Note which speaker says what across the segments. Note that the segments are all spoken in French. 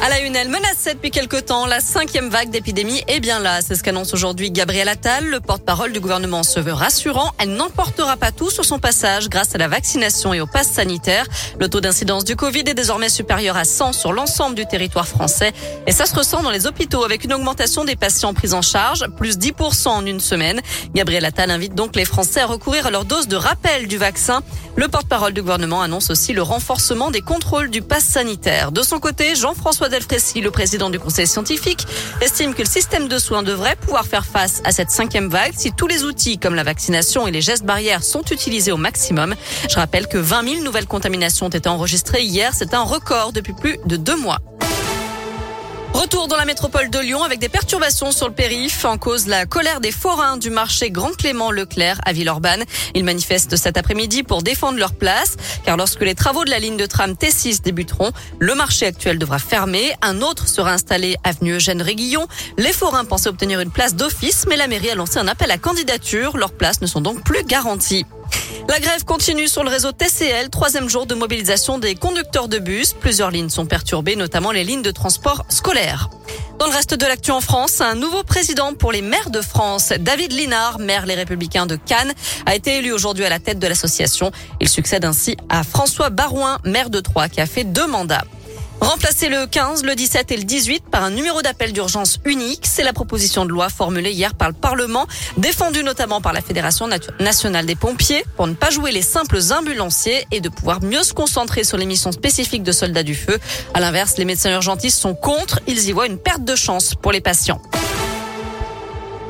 Speaker 1: À la une, elle menaçait depuis quelque temps la cinquième vague d'épidémie est bien là. C'est ce qu'annonce aujourd'hui Gabriel Attal. Le porte-parole du gouvernement se veut rassurant. Elle n'emportera pas tout sur son passage grâce à la vaccination et au pass sanitaire. Le taux d'incidence du Covid est désormais supérieur à 100 sur l'ensemble du territoire français. Et ça se ressent dans les hôpitaux avec une augmentation des patients pris en charge, plus 10% en une semaine. Gabriel Attal invite donc les Français à recourir à leur dose de rappel du vaccin. Le porte-parole du gouvernement annonce aussi le renforcement des contrôles du pass sanitaire. De son côté, Jean-François Le président du conseil scientifique, estime que le système de soins devrait pouvoir faire face à cette cinquième vague si tous les outils comme la vaccination et les gestes barrières sont utilisés au maximum. Je rappelle que 20 000 nouvelles contaminations ont été enregistrées hier. C'est un record depuis plus de deux mois. Retour dans la métropole de Lyon avec des perturbations sur le périph. En cause la colère des forains du marché Grand Clément Leclerc à Villeurbanne. Ils manifestent cet après-midi pour défendre leur place. Car lorsque les travaux de la ligne de tram T6 débuteront, le marché actuel devra fermer. Un autre sera installé avenue Eugène Réguillon. Les forains pensaient obtenir une place d'office, mais la mairie a lancé un appel à candidature. Leurs places ne sont donc plus garanties. La grève continue sur le réseau TCL, troisième jour de mobilisation des conducteurs de bus. Plusieurs lignes sont perturbées, notamment les lignes de transport scolaire. Dans le reste de l'actu en France, un nouveau président pour les maires de France, David Linard, maire Les Républicains de Cannes, a été élu aujourd'hui à la tête de l'association. Il succède ainsi à François Barouin, maire de Troyes, qui a fait deux mandats. Remplacer le 15, le 17 et le 18 par un numéro d'appel d'urgence unique, c'est la proposition de loi formulée hier par le Parlement, défendue notamment par la Fédération nationale des pompiers, pour ne pas jouer les simples ambulanciers et de pouvoir mieux se concentrer sur les missions spécifiques de soldats du feu. À l'inverse, les médecins urgentistes sont contre, ils y voient une perte de chance pour les patients.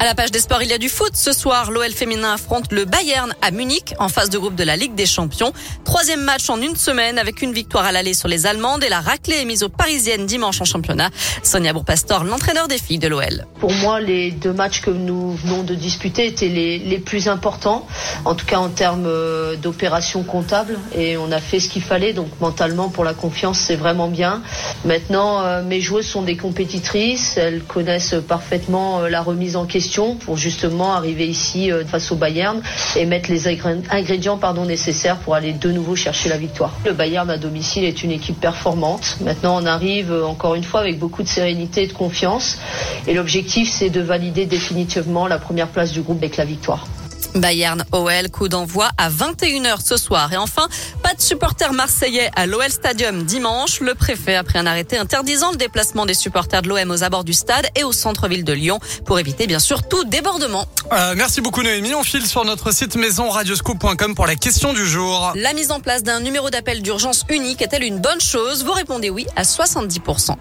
Speaker 1: À la page des sports, il y a du foot. Ce soir, l'OL féminin affronte le Bayern à Munich en phase de groupe de la Ligue des Champions. Troisième match en une semaine avec une victoire à l'aller sur les Allemandes et la raclée est mise aux Parisiennes dimanche en championnat. Sonia Bourpastor, l'entraîneur des filles de l'OL.
Speaker 2: Pour moi, les deux matchs que nous venons de disputer étaient les, les plus importants, en tout cas en termes euh, d'opération comptable. Et on a fait ce qu'il fallait. Donc mentalement, pour la confiance, c'est vraiment bien. Maintenant, euh, mes joueuses sont des compétitrices. Elles connaissent parfaitement euh, la remise en question pour justement arriver ici euh, face au Bayern et mettre les ingrédients nécessaires pour aller de nouveau chercher la victoire. Le Bayern à domicile est une équipe performante. Maintenant, on arrive euh, encore une fois avec beaucoup de sérénité et de confiance. Et l'objectif, c'est de valider définitivement la première place du groupe avec la victoire.
Speaker 1: Bayern OL, coup d'envoi à 21h ce soir. Et enfin, pas de supporters marseillais à l'OL Stadium dimanche. Le préfet a pris un arrêté interdisant le déplacement des supporters de l'OM aux abords du stade et au centre-ville de Lyon pour éviter bien sûr tout débordement.
Speaker 3: Euh, merci beaucoup Noémie. On file sur notre site maison radioscoop.com pour la question du jour.
Speaker 1: La mise en place d'un numéro d'appel d'urgence unique est-elle une bonne chose? Vous répondez oui à 70%.